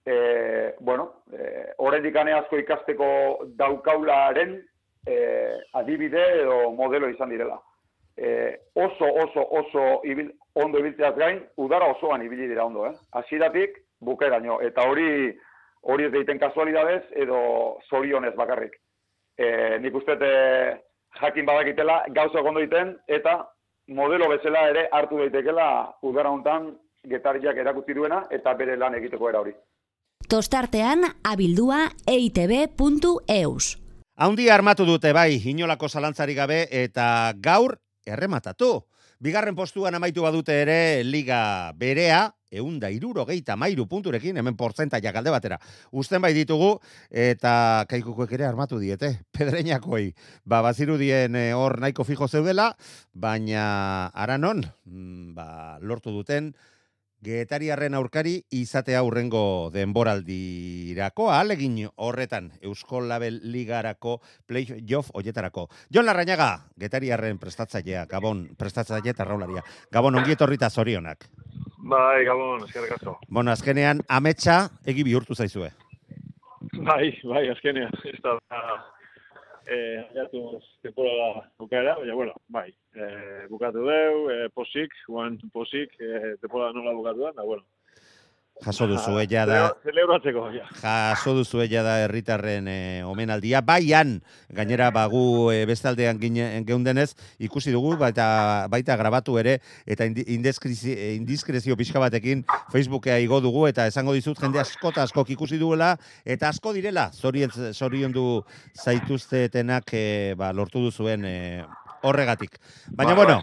S7: e, bueno e, asko ikasteko daukaularen e, adibide edo modelo izan direla. E, oso, oso, oso ibil, ondo ibiltzeaz gain, udara osoan ibili dira ondo, eh? Hasieratik bukaeraino eta hori hori ez deiten kasualidadez edo zorionez bakarrik. E, nik uste e, jakin badakitela gauza ondo egiten eta modelo bezala ere hartu daitekela udara hontan getariak erakutsi duena eta bere lan egiteko era hori.
S8: Tostartean abildua eitb.eus.
S2: Haundi armatu dute bai, inolako zalantzari gabe eta gaur errematatu. Bigarren postuan amaitu badute ere liga berea, eunda iruro mairu punturekin, hemen portzentaia galde batera. Usten bai ditugu, eta kaikukoek ere armatu diete, pedreñakoi. Ba, bazirudien eh, hor nahiko fijo zeudela, baina aranon, mm, ba, lortu duten, Getariarren aurkari izatea aurrengo denboraldirako, alegin horretan Eusko Label Ligarako playoff oietarako. Jon Larrañaga, Getariarren prestatzailea, Gabon, prestatzailea eta raularia. Gabon, ongi etorrita zorionak.
S9: Bai, Gabon, eskerrik asko.
S2: Bueno, azkenean, ametsa egi bihurtu zaizue.
S9: Bai, bai, azkenean, ez da, eh, jatu temporada bukaera, baina, bueno, bai, eh, bukatu deu, eh, posik, guan posik, eh, temporada nola bukatu da, bueno,
S2: Jaso duzu ella da.
S9: Celebratzeko, ja.
S2: Jaso duzu ella da herritarren e, omenaldia. Baian, gainera bagu e, bestaldean gine, geundenez, ikusi dugu, baita, baita grabatu ere, eta indiskrezio pixka batekin Facebookea igo dugu, eta esango dizut jende askota askok ikusi duela, eta asko direla, zorion, zorion du zaituztetenak e, ba, lortu duzuen e, horregatik. Baina, ba, bueno...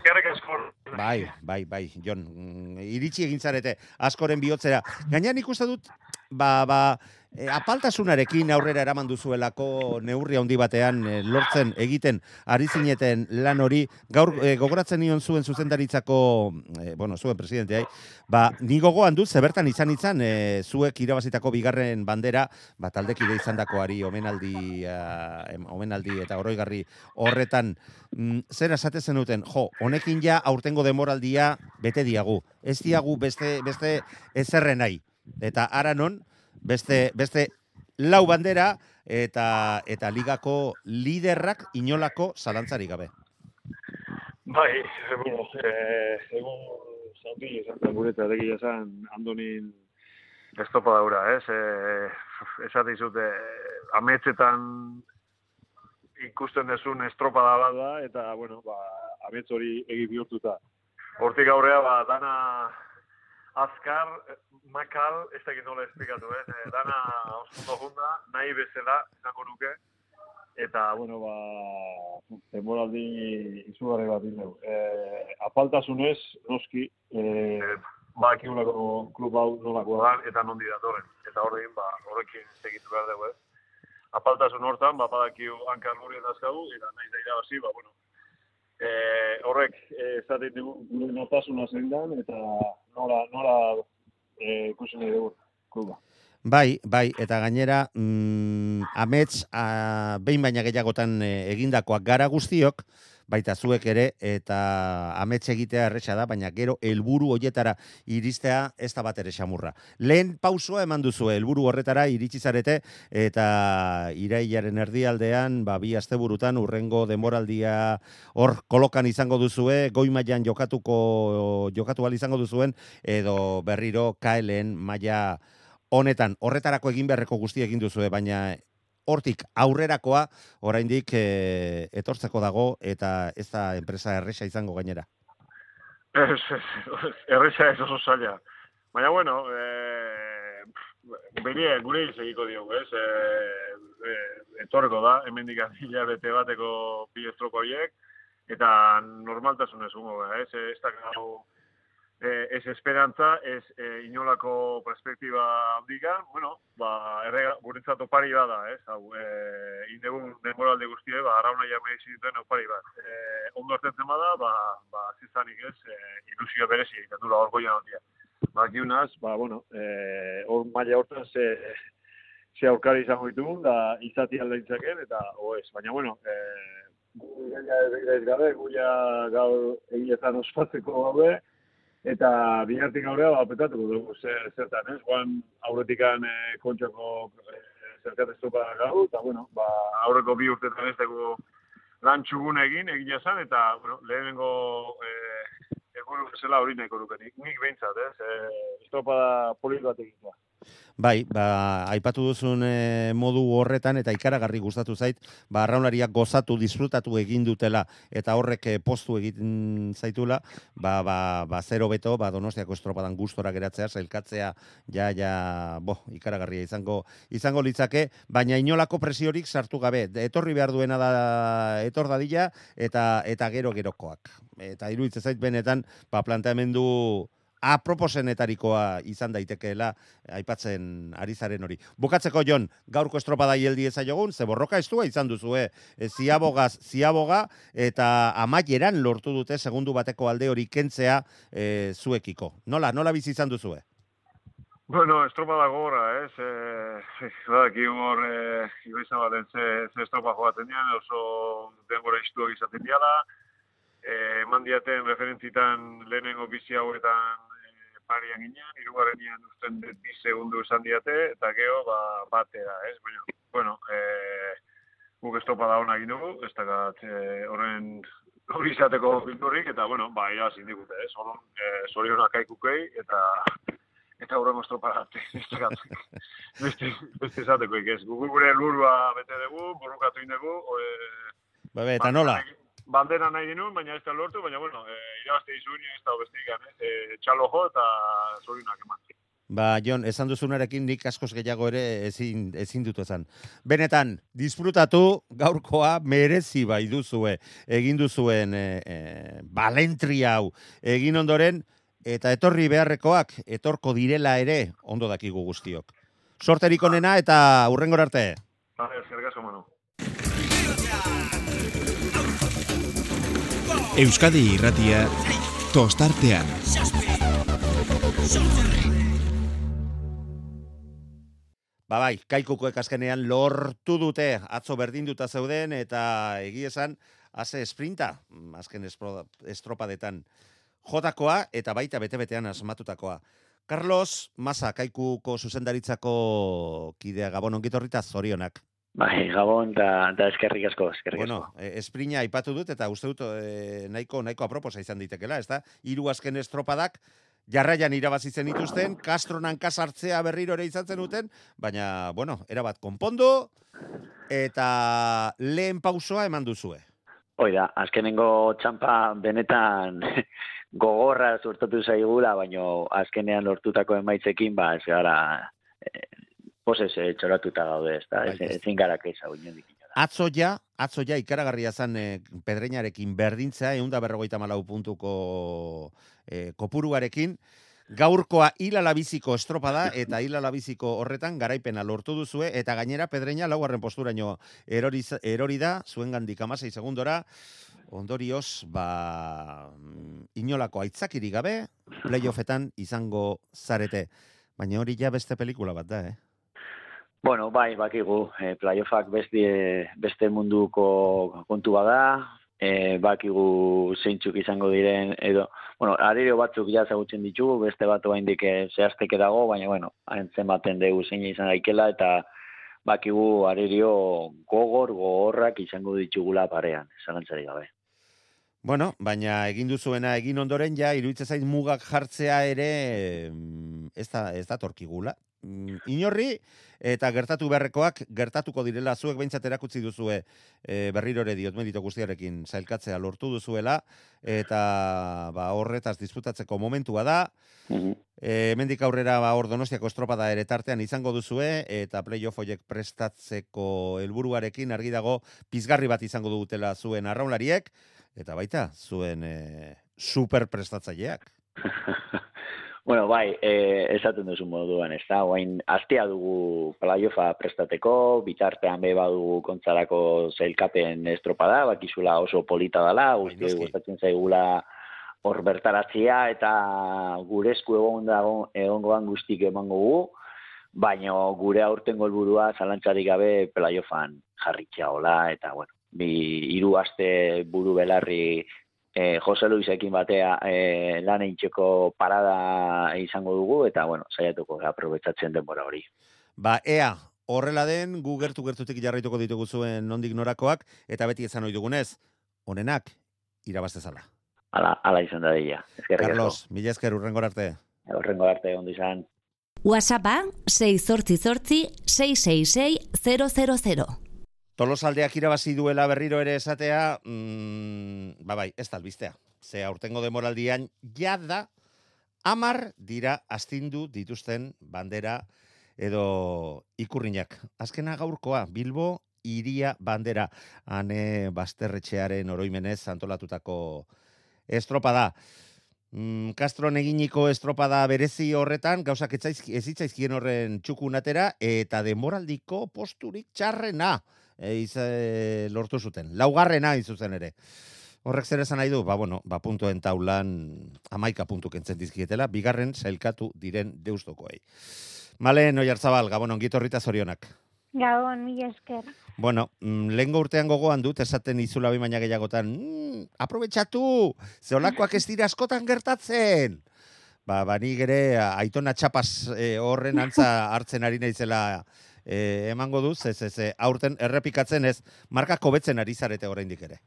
S2: Bai, bai, bai, Jon, mm, iritsi egin zarete askoren bihotzera. Gainean ikuste dut, ba, ba, e, apaltasunarekin aurrera eraman duzuelako neurri handi batean e, lortzen egiten ari zineten lan hori. Gaur e, gogoratzen nion zuen zuzendaritzako e, bueno, zuen presidenteai, ba, ni gogoan dut zebertan izan izan e, zuek irabazitako bigarren bandera, ba, taldekide izan dakoari omenaldi, omenaldi eta oroigarri horretan. Mm, zer esate zenuten, jo, honekin ja aurtengo demoraldia bete diagu, ez diagu beste, beste ezerren nahi. Eta ara non, beste, beste lau bandera eta eta ligako liderrak inolako zalantzari gabe.
S9: Bai, bueno, eh, egun zauti, zantan gure eta degi esan Andonin estopa daura, ez? Eh, esate izute, ametzetan ikusten dezun estropada bat da, eta, bueno, ba, ametz hori egi bihurtuta. Hortik aurrea, ba, dana azkar, makal, ez da nola esplikatu, eh? E, dana oso junda, nahi bezala, izango nuke, eta, bueno, ba, demoraldi izugarri bat dineu. E, apaltasunez, noski, e, ba, ekiunako klub hau nolako da, eta nondi datorren. Eta horrekin, ba, horrekin segitu behar dugu, eh? Apaltasun hortan, ba, badakiu hankar gurien dazkagu, eta nahi da irabazi, ba, bueno, e, horrek esaten dugu gure notasuna zein eta nola, nola e, ikusi nahi dugu kluba.
S2: Bai, bai, eta gainera, mm, amets, a, behin baina gehiagotan e, egindakoak gara guztiok, baita zuek ere eta amets egitea erresa da, baina gero helburu hoietara iristea ez da bat ere xamurra. Lehen pausoa eman duzu helburu horretara iritsi zarete eta irailaren erdialdean ba bi asteburutan urrengo demoraldia hor kolokan izango duzue, goi mailan jokatuko jokatu izango duzuen edo berriro KLen maila honetan horretarako egin beharreko guzti egin duzue, baina hortik aurrerakoa oraindik e, etortzeko dago eta ez da enpresa erresa izango gainera.
S9: Ez, erresa ez oso zaila. Baina, bueno, e, berie, gure egiko diogu, ez? E, e, etorreko da, hemen dikaz bete bateko bi estroko horiek, eta normaltasun ez ungo, ez? Ez da gau, eh, ez esperantza, ez eh, inolako perspektiba handiga, bueno, ba, errega, guretzat opari bada, ez, hau, eh, indegun demoralde guztie, ba, arauna ja mehizi dituen opari bat. Eh, ondo hartzen bada, ba, ba, zizanik ez, eh, ilusio berezi, ikatula hor goian handia. Ba, giunaz, ba, bueno, eh, hor maila hortan, ze, ze aurkari izango ditugun, da, izati alda intzaken, eta, oez, baina, bueno, eh, Guia ez gabe, guia gaur egietan ospatzeko gabe, eta bihartik aurrea ba petatuko dugu zer zertan, ez? Juan aurretikan e, kontxako zerkat estropa gau, eta, bueno, ba, aurreko bi urtetan ez dugu lan txugun egin, egia zan, eta, bueno, lehenengo e, eguru bezala hori nahiko nukenik. Nik behintzat, ez, e, estropada polit bat egitea.
S2: Bai, ba, aipatu duzun e, modu horretan eta ikaragarri gustatu zait, ba, arraunlariak gozatu, disfrutatu egin dutela eta horrek e, postu egiten zaitula, ba, ba, ba, zero beto, ba, donostiako estropadan gustora geratzea, zailkatzea, ja, ja, bo, ikaragarria izango, izango litzake, baina inolako presiorik sartu gabe, etorri behar duena da, etor dadila, eta, eta gero gerokoak. Eta iruditzen zait benetan, ba, planteamendu aproposenetarikoa izan daitekeela aipatzen ari zaren hori. Bukatzeko Jon, gaurko estropada hieldi jogun, ze borroka estua izan duzu, eh? ziabogaz, ziaboga, eta amaieran lortu dute segundu bateko alde hori kentzea e, zuekiko. Nola, nola bizi izan duzu, eh?
S9: Bueno, estropada gora, ez? Eh, ba, ki hor, eh, ibaizan baten ze, ze estropa joaten dian, oso denbora iztuak izaten diala, eh, mandiaten referentzitan lehenengo bizi hauetan parian ginen, irugarrenian usten bi segundu esan diate, eta geho, ba, batera, ez? Bueno, bueno e, guk estopa da hona dugu, ez da gat, e, horren hori izateko pinturrik, eta, bueno, ba, ia zindigute, ez? Horon, e, zorionak aikukei, eta eta horren estropa gati, ez da gat, beste, beste izateko ikez. Gugu gure lurua bete dugu, borrukatu indegu, e,
S2: Ba, eta nola?
S9: Bandera nahi dinun, baina ez da lortu, baina bueno, e, irabazte izun, ez da obestik, eh? e, txalo jo eta zoriunak eman.
S2: Ba, Jon, esan duzunarekin nik askoz gehiago ere ezin, ezin dut esan. Benetan, disfrutatu gaurkoa merezi bai duzue, egin duzuen e, e, balentria hau, egin ondoren, eta etorri beharrekoak, etorko direla ere, ondo dakigu guztiok. Sorterik onena eta urrengor arte.
S9: Ba, zergazo, mano.
S10: Euskadi irratia tostartean.
S2: Ba bai, kaikukoek azkenean lortu dute atzo berdinduta zeuden eta egi esan haze esprinta azken estropadetan jotakoa eta baita bete-betean asmatutakoa. Carlos Masa, kaikuko zuzendaritzako kidea gabon ongitorrita zorionak.
S11: Bai, gabon da eskerrik asko, eskerrik
S2: asko. Bueno, esprina aipatu dut eta uste dut e, nahiko, nahiko aproposa izan ditekela, ez da? Iru azken estropadak, jarraian irabazitzen dituzten, kastronan kasartzea berriro ere izan zen duten, baina, bueno, erabat konpondo, eta lehen pausoa eman duzue.
S11: Hoi da, azkenengo txampa benetan gogorra zurtatu zaigula, baina azkenean lortutako emaitzekin, ba, ez gara, eh, poses e, txoratuta gaude, ez da, bai, ezin gara keza
S2: Atzo ja, atzo ja, ikaragarria zan e, pedreinarekin berdintza, egun da berrogeita malau puntuko e, kopuruarekin, gaurkoa hilalabiziko estropada eta hilalabiziko horretan garaipena lortu duzue eta gainera pedreina laugarren posturaino erori, erori da zuen gandik amasei segundora. Ondorioz ba inolako aitzakiri gabe playoffetan izango zarete. Baina hori ja beste pelikula bat da eh
S11: Bueno, bai, bakigu, e, playoffak beste, beste munduko kontu bada, e, bakigu zeintzuk izango diren, edo, bueno, aririo batzuk ja zagutzen ditugu, beste bat oa indike zehazteke dago, baina, bueno, haintzen baten dugu zein izan daikela, eta bakigu aririo gogor, gogorrak izango ditugula parean, zalantzari gabe.
S2: Bueno, baina egin duzuena egin ondoren ja, iruditzen zait mugak jartzea ere mm, ez da, ez da torkigula. Mm, inorri, eta gertatu beharrekoak gertatuko direla zuek behintzat erakutsi duzue e, berriro ere diot medito guztiarekin zailkatzea lortu duzuela eta ba, horretaz disputatzeko momentua da. E, mendik aurrera ba, hor donostiako estropada ere tartean izango duzue eta playoff oiek prestatzeko helburuarekin argi dago pizgarri bat izango dutela zuen arraunlariek eta baita zuen e, super prestatzaileak
S11: Bueno, bai, e, esaten duzu moduan, ez da, oain, astea dugu playofa prestateko, bitartean beba dugu kontzarako zailkapen estropada, bakizula oso polita dela, bai, guzti gustatzen zaigula hor bertaratzea, eta gure esku egon dago, egongoan guztik emango gu, baina gure aurten golburua zalantzarik gabe playofan jarritxea hola, eta bueno, bi hiru aste buru belarri e, Jose Luisekin batea e, lan eintxeko parada izango dugu, eta, bueno, saiatuko aprobetsatzen denbora hori.
S2: Ba, ea, horrela den, gu gertu gertutik jarraituko ditugu zuen nondik norakoak, eta beti ezan ohi dugunez, honenak, irabaztezala.
S11: Ala, ala izan da dira.
S2: Carlos, mila esker urrengor arte.
S11: Horrengo arte, ondo izan.
S8: WhatsAppa 688 666 000.
S2: Tolosaldeak irabazi duela berriro ere esatea, mm, ba bai, ez da albistea. Ze aurtengo demoraldian jada amar dira astindu dituzten bandera edo ikurriñak. Azkena gaurkoa, Bilbo iria bandera, ane basterretxearen oroimenez antolatutako estropada. Mm, Castron eginiko estropada berezi horretan, gauzak ez hitzaizkien horren txukunatera, eta demoraldiko posturik txarrena e, iz, e, lortu zuten. Laugarrena izuzen ere. Horrek zer esan nahi du? Ba, bueno, ba, puntuen taulan amaika puntu kentzen dizkietela, bigarren sailkatu diren deustokoei. Malen, oiartzabal, gabon, ongitorrita zorionak.
S12: Gabon, mila esker.
S2: Bueno, mm, lehengo urtean gogoan dut, esaten izula bi baina gehiagotan, mm, aprobetxatu, ze olakoak ez dira askotan gertatzen. Ba, ba nik ere aitona txapas eh, horren antza hartzen ari naizela eh, emango du, ze, ze, ze, aurten errepikatzen ez, markak hobetzen ari zarete oraindik ere.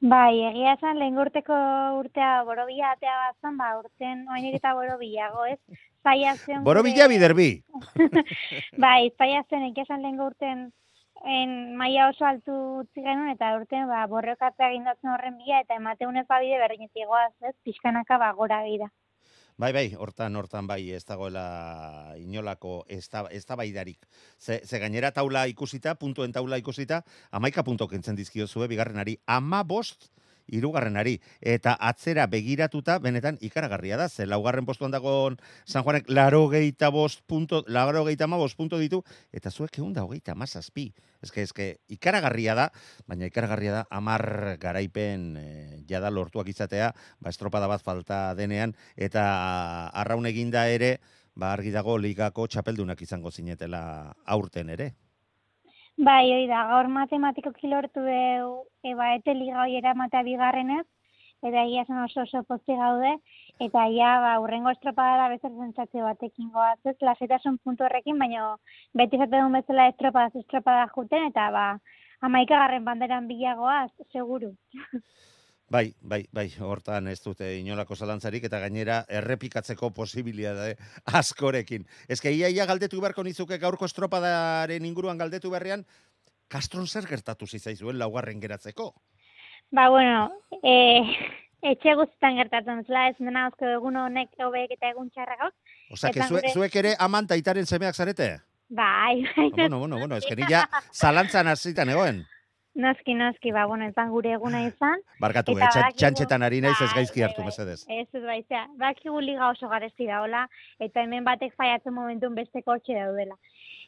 S12: Bai, egia esan lehen urteko urtea borobila atea bazan, ba, urten oainik eta borobilago, ez? Zaila zen...
S2: Borobila biderbi.
S12: bai, zaila zen, egia esan lehen urten en maila oso altu utzi genuen, eta urten ba, borrokatzea gindatzen horren bila, eta emateunez babide berdinetik goaz, ez? Pixkanaka ba, gora gira.
S2: Bai, bai, hortan, hortan bai, ez dagoela inolako eztabaidarik. Ze, ze gainera taula ikusita, puntuen taula ikusita, amaika punto kentzen dizkiozue, bigarrenari, ama bost, irugarrenari. Eta atzera begiratuta, benetan ikaragarria da, ze laugarren postuan dagoen San Juanek laro geita bost punto, laro geita ma bost punto ditu, eta zuek egun da hogeita mazazpi. Ez que, ez que, ikaragarria da, baina ikaragarria da, amar garaipen e, jada lortuak izatea, ba, estropada bat falta denean, eta arraun eginda ere, ba, argi dago ligako txapeldunak izango zinetela aurten ere.
S12: Bai, hori da, gaur matematikoki lortu dugu, e, ba, ete eramatea bigarrenez, eta egia esan oso oso posti gaude, eta ja, ba, urrengo estropadara bezala zentzatze batekin goaz, ez, lasetasun puntu horrekin, baina beti zate duen bezala estropadaz estropada juten, eta ba, amaikagarren banderan bilagoaz, seguru.
S2: Bai, bai, bai, hortan ez dute inolako zalantzarik eta gainera errepikatzeko posibilitate askorekin. Ez que ia, galdetu beharko nizuke gaurko estropadaren inguruan galdetu berrean, Kastron zer gertatu zizaizuen laugarren geratzeko?
S12: Ba, bueno, e, etxe guztietan gertatzen zela, ez dena osko egun honek hobeek eta egun
S2: que
S12: Eta
S2: zue, zuek ere aman taitaren semeak zarete?
S12: Bai, bai.
S2: Ah, bueno, bueno, bueno, ez que nila zalantzan hasita negoen.
S12: Noski, noski, ba, bueno, ezan gure eguna izan.
S2: Barkatu,
S12: Eta
S2: eh, txantxetan ari naiz ez
S12: Bai,
S2: gaizki
S12: bai,
S2: hartu,
S12: bai.
S2: mesedez.
S12: Ez ez baizea, bakigu liga oso garesti daola, eta hemen batek faiatzen momentun besteko hortxe daudela.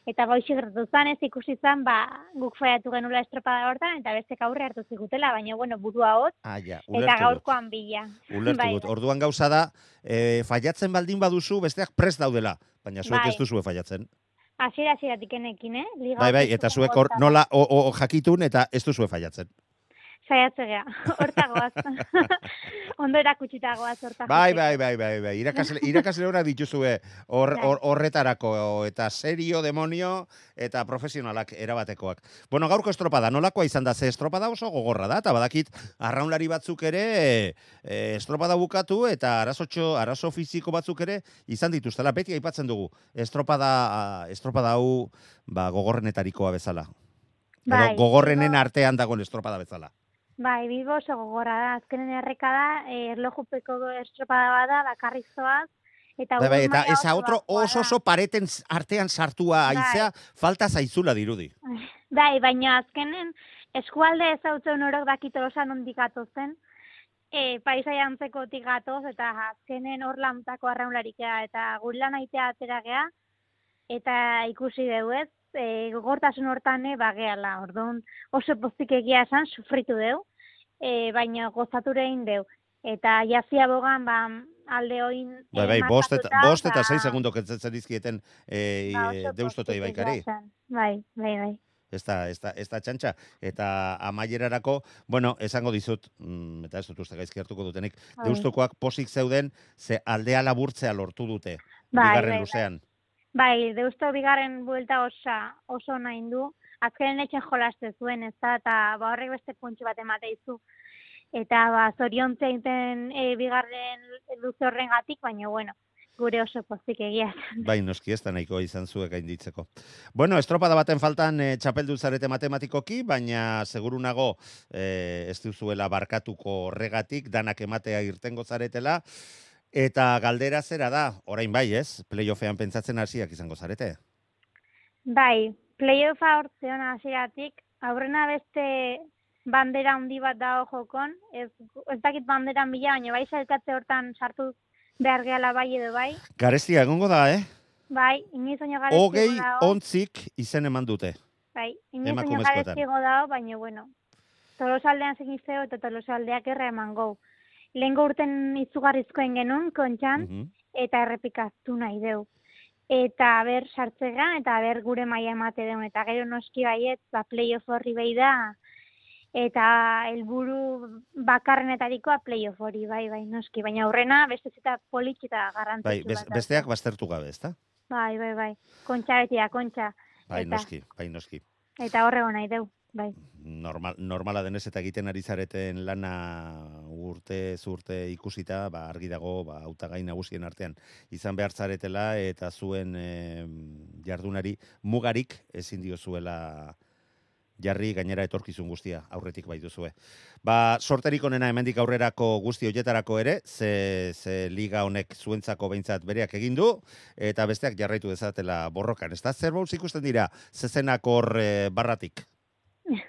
S12: Eta goixi gertatu zan, ez ikusi zan, ba, guk faiatu genula estropada hortan, eta bestek aurre hartu zigutela, baina, bueno, burua hot,
S2: Ah, ja,
S12: eta gaurkoan bila.
S2: Ulertu
S12: Bai,
S2: dut. Orduan gauza da, e, faiatzen baldin baduzu, besteak prest daudela. Baina zuek
S12: Bai.
S2: ez duzue faiatzen.
S12: Hasiera hasieratik enekin, eh? Liga
S2: Bai, bai, eta zuek hor nola o, o, jakitun eta ez duzue faiatzen.
S12: Saiatzea, hortagoaz. Ondo erakutsitagoaz horta.
S2: Bai, bai, bai, bai, bai. Irakasle, irakasle horak dituzue hor,
S12: Bai.
S2: hor, horretarako eta serio, demonio eta profesionalak erabatekoak. Bueno, gaurko estropada, nolakoa izan da, ze estropada oso gogorra da, eta badakit arraunlari batzuk ere e, estropada bukatu eta arazotxo, arazo fiziko batzuk ere izan dituztela. Beti aipatzen dugu, estropada, estropada hau ba, gogorrenetarikoa bezala.
S12: Bai,
S2: gogorrenen
S12: Bilbo-
S2: artean dagoen estropada bezala.
S12: Bai, Bilbo oso gogorra da. Azkenen erreka da, eh, erlojupeko estropada bada, bakarrik zoaz, eta
S2: Bai, bai, eta
S12: oso
S2: otro oso oso pareten artean sartua
S12: Bai.
S2: falta zaizula dirudi.
S12: Bai, baina azkenen eskualde ezautzen orok dakito osan ondik zen, e, paisaia antzekotik gatoz, eta azkenen hor lantako arraunlarik gea, eta gure lan aitea atera gea, eta ikusi dugu ez, e, gogortasun hortan e, bageala, orduan oso pozik egia esan sufritu deu, e, baina gozatu egin deu. Eta jazia bogan, ba, alde oin...
S2: Bai, bai,
S12: eh,
S2: bost eta, bost eta
S12: ba,
S2: sei segundo kentzen dizkieten e,
S12: ba, oso
S2: deustota
S12: pozik
S2: ibaikari.
S12: Bai, bai, bai.
S2: Ez da, ez da, ez da txantxa. Eta amaierarako, bueno, esango dizut, mm, eta ez dut uste gaizki hartuko dutenik,
S12: Bai.
S2: deustokoak posik zeuden, ze aldea laburtzea lortu dute,
S12: Bai,
S2: bigarren
S12: bai, bai.
S2: luzean.
S12: Bai, deusto bigarren buelta osa, oso nahi du. Azkenen etxen jolaste zuen, ez da, eta ba, horrek beste puntxu bat emate izu. Eta ba, zoriontze egiten e, bigarren luze horren gatik, baina bueno, gure oso pozik egia.
S2: Bai, noski ez da nahiko izan zuek gainditzeko. Bueno, estropada baten faltan e, txapeldu zarete matematikoki, baina seguru nago e, ez duzuela barkatuko horregatik, danak ematea irtengo zaretela, eta galdera zera da, orain bai ez, playoffean pentsatzen hasiak izango zarete.
S12: Bai, playoffa hortzeon hasieratik, aurrena beste bandera handi bat dago jokon, ez, ez dakit banderan bila, baina bai zailkatze hortan sartu behar gehala bai edo bai.
S2: Garestia egongo da, eh?
S12: Bai, inoiz oino garezti
S2: Hogei
S12: dago.
S2: ontzik izen eman dute.
S12: Bai, inoiz oino garezti dago, baina bueno. Tolosaldean zegin zeo eta tolosaldeak erra eman gau. Lehengo urten izugarrizkoen genuen, kontxan,
S2: Mhm.
S12: eta errepikaztu nahi deu. Eta ber sartzegan, eta ber gure maila emate deun. Eta gero noski baiet, ba, playoff horri behi da, eta helburu bakarrenetarikoa playoff hori, bai, bai, noski. Baina aurrena, beste zeta politx eta garrantzitsu
S2: Bai, bez- besteak baztertu gabe, ezta?
S12: Bai, bai, bai. Kontxa betia, kontxa.
S2: Bai,
S12: eta,
S2: noski, bai, noski.
S12: Eta horrego nahi deu, bai.
S2: Normal, normala denez eta egiten ari zareten lana urte zurte ikusita, ba, argi dago, ba, hautagai nagusien artean izan behar zaretela eta zuen eh, jardunari mugarik ezin diozuela jarri gainera etorkizun guztia aurretik bai duzue. Ba, sorterik onena hemendik aurrerako guzti hoietarako ere, ze, ze liga honek zuentzako behintzat bereak egin du, eta besteak jarraitu dezatela borrokan. Ez da, zer ikusten dira, zezenak hor eh, barratik?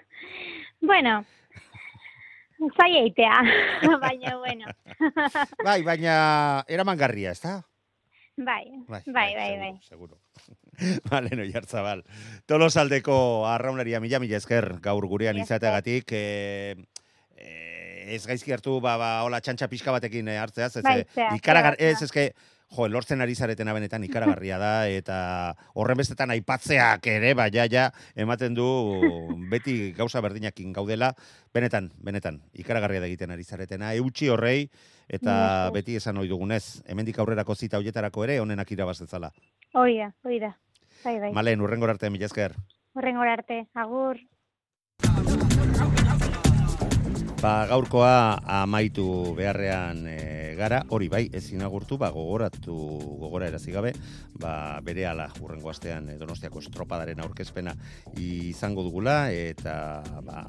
S12: Bueno, zai eitea, baina bueno.
S2: Bai, baina eramangarria, ez da?
S12: bai,
S2: Bai,
S12: bai, bai, bai.
S2: Seguro. Vale, no jartzabal. Tolosaldeko arraunaria mila mila esker gaur gurean izateagatik. E, e, ez gaizki hartu, ba, ba, hola txantxa pixka batekin eh. Ez,
S12: Bai,
S2: eh,
S12: zea,
S2: ikaragar,
S12: zea,
S2: ez, eske, jo, lortzen ari zaretena benetan ikaragarria da, eta horren bestetan aipatzeak ere, bai, ja, ja, ematen du beti gauza berdinakin gaudela, benetan, benetan, ikaragarria da egiten ari zaretena, eutxi horrei, eta beti esan ohi dugunez, hemendik aurrerako zita hoietarako ere, honenak irabazetzala.
S12: Hoi da, hoi da. Bai, bai.
S2: Malen, urrengor arte, mila esker.
S12: Horren arte, agur.
S2: Ba, gaurkoa amaitu beharrean e, gara, hori bai, ezin agurtu, ba, gogoratu, gogora erazi gabe, ba, bere ala urrengo astean e, donostiako estropadaren aurkezpena izango dugula, eta ba,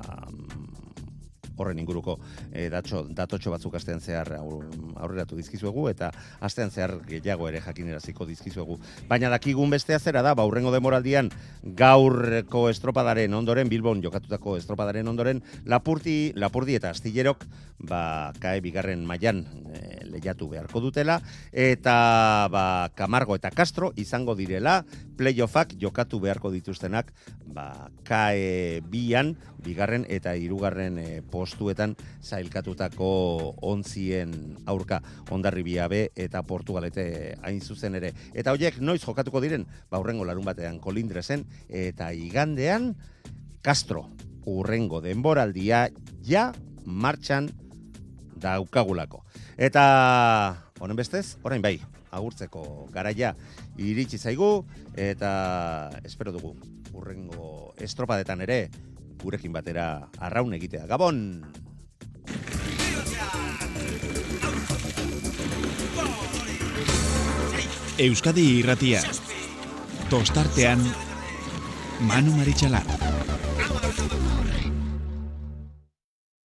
S2: horren inguruko e, datxo, datotxo batzuk astean zehar aur- aurreratu dizkizuegu eta astean zehar gehiago ere jakineraziko dizkizuegu. Baina dakigun bestea zera da, ba, urrengo demoraldian gaurko estropadaren ondoren, Bilbon jokatutako estropadaren ondoren, Lapurti, Lapurdi eta Astillerok ba, kae bigarren mailan e, lehiatu beharko dutela, eta ba, Camargo eta Castro izango direla playoffak jokatu beharko dituztenak ba, kae bian, bigarren eta hirugarren e, postuetan zailkatutako onzien aurka ondarri biabe eta Portugalete hain zuzen ere. Eta horiek noiz jokatuko diren, ba urrengo larun batean kolindresen eta igandean Castro urrengo denboraldia ja martxan daukagulako. Eta honen bestez, orain bai, agurtzeko garaia iritsi zaigu eta espero dugu urrengo estropadetan ere gurekin batera arraun egitea. Gabon!
S10: Euskadi irratia. Tostartean Manu Maritxalar.